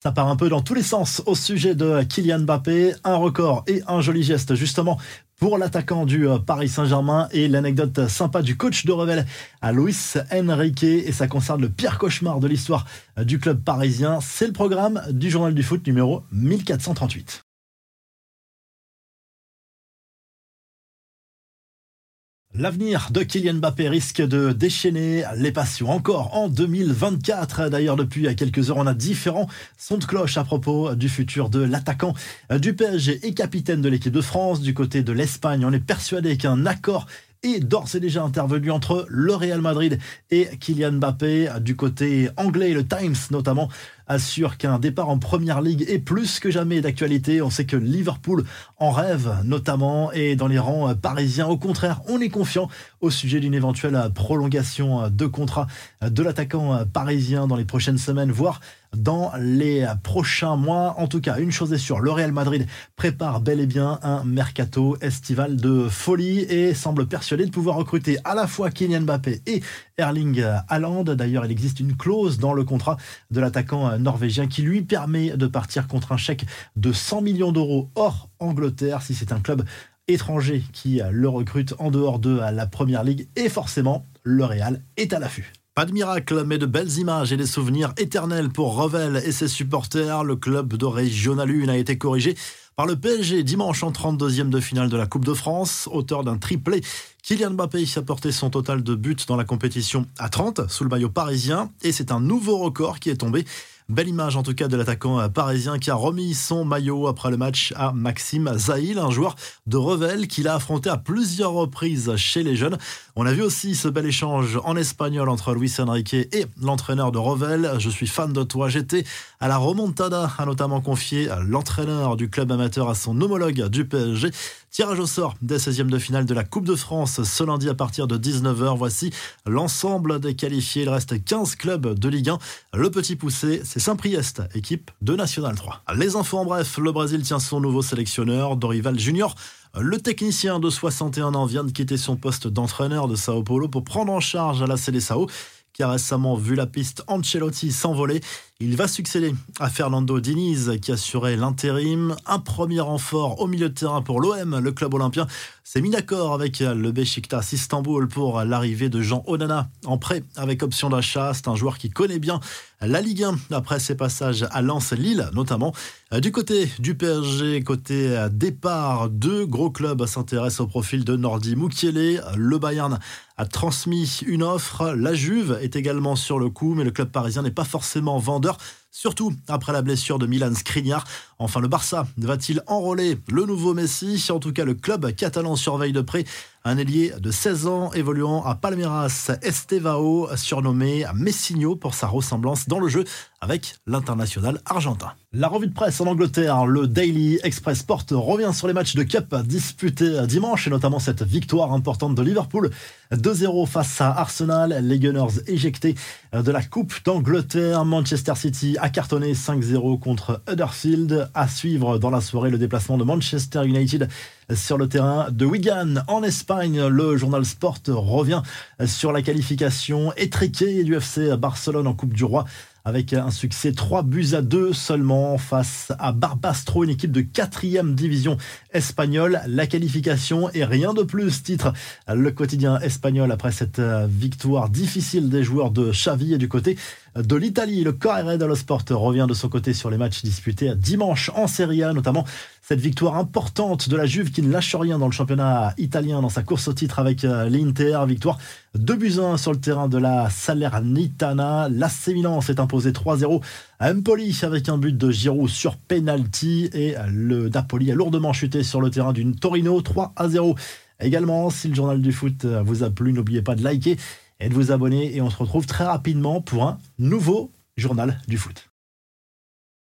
Ça part un peu dans tous les sens au sujet de Kylian Mbappé, un record et un joli geste justement pour l'attaquant du euh, Paris Saint-Germain et l'anecdote sympa du coach de Revel à Luis Enrique et ça concerne le pire cauchemar de l'histoire euh, du club parisien. C'est le programme du journal du foot numéro 1438. L'avenir de Kylian Mbappé risque de déchaîner les passions encore en 2024. D'ailleurs, depuis quelques heures, on a différents sons de cloche à propos du futur de l'attaquant du PSG et capitaine de l'équipe de France. Du côté de l'Espagne, on est persuadé qu'un accord est d'ores et déjà intervenu entre le Real Madrid et Kylian Mbappé. Du côté anglais, le Times notamment assure qu'un départ en première ligue est plus que jamais d'actualité. On sait que Liverpool en rêve notamment et dans les rangs parisiens. Au contraire, on est confiant au sujet d'une éventuelle prolongation de contrat de l'attaquant parisien dans les prochaines semaines, voire dans les prochains mois. En tout cas, une chose est sûre, le Real Madrid prépare bel et bien un mercato estival de folie et semble persuadé de pouvoir recruter à la fois Kylian Mbappé et Erling Haaland. D'ailleurs, il existe une clause dans le contrat de l'attaquant norvégien qui lui permet de partir contre un chèque de 100 millions d'euros hors Angleterre si c'est un club étranger qui le recrute en dehors de la Première Ligue et forcément le Real est à l'affût. Pas de miracle, mais de belles images et des souvenirs éternels pour Revel et ses supporters. Le club de Régional 1 a été corrigé par le PSG dimanche en 32e de finale de la Coupe de France. Auteur d'un triplé, Kylian Mbappé a porté son total de buts dans la compétition à 30 sous le maillot parisien. Et c'est un nouveau record qui est tombé Belle image en tout cas de l'attaquant parisien qui a remis son maillot après le match à Maxime Zahil, un joueur de Revel qu'il a affronté à plusieurs reprises chez les jeunes. On a vu aussi ce bel échange en espagnol entre Luis Enrique et l'entraîneur de Revel. Je suis fan de toi, j'étais à la remontada, a notamment confié l'entraîneur du club amateur à son homologue du PSG. Tirage au sort des 16e de finale de la Coupe de France ce lundi à partir de 19h. Voici l'ensemble des qualifiés. Il reste 15 clubs de Ligue 1. Le petit poussé, c'est Saint-Priest, équipe de National 3. Les infos en bref, le Brésil tient son nouveau sélectionneur, Dorival Junior. Le technicien de 61 ans vient de quitter son poste d'entraîneur de Sao Paulo pour prendre en charge à la Seleção qui a récemment vu la piste Ancelotti s'envoler. Il va succéder à Fernando Diniz qui assurait l'intérim. Un premier renfort au milieu de terrain pour l'OM, le club olympien, s'est mis d'accord avec le Besiktas Istanbul pour l'arrivée de Jean Onana en prêt avec option d'achat. C'est un joueur qui connaît bien la Ligue 1 après ses passages à Lens, Lille notamment. Du côté du PSG, côté départ, deux gros clubs s'intéressent au profil de Nordi Mukiele. Le Bayern a transmis une offre. La Juve est également sur le coup, mais le club parisien n'est pas forcément vendeur profondeur surtout après la blessure de Milan Skriniar. Enfin, le Barça va-t-il enrôler le nouveau Messi? En tout cas, le club catalan surveille de près un ailier de 16 ans évoluant à Palmeiras, Estevao, surnommé Messinho pour sa ressemblance dans le jeu avec l'international argentin. La revue de presse en Angleterre, le Daily Express Sport revient sur les matchs de Cup disputés dimanche et notamment cette victoire importante de Liverpool. 2-0 face à Arsenal, les Gunners éjectés de la Coupe d'Angleterre, Manchester City a cartonné 5-0 contre Huddersfield, à suivre dans la soirée le déplacement de Manchester United sur le terrain de Wigan en Espagne. Le journal Sport revient sur la qualification étriquée du FC Barcelone en Coupe du Roi avec un succès 3 buts à 2 seulement face à Barbastro, une équipe de 4 division espagnole. La qualification et rien de plus, titre le quotidien espagnol après cette victoire difficile des joueurs de Xavi et du côté de l'Italie. Le Corriere dello Sport revient de son côté sur les matchs disputés dimanche en Serie A, notamment cette victoire importante de la Juve qui ne lâche rien dans le championnat italien dans sa course au titre avec euh, l'Inter. Victoire 2 buts 1 sur le terrain de la Salernitana. L'AC Milan s'est imposé 3-0 à Empoli avec un but de Giroud sur penalty et le Napoli a lourdement chuté sur le terrain d'une Torino 3 0. Également, si le journal du foot vous a plu, n'oubliez pas de liker et de vous abonner et on se retrouve très rapidement pour un nouveau journal du foot.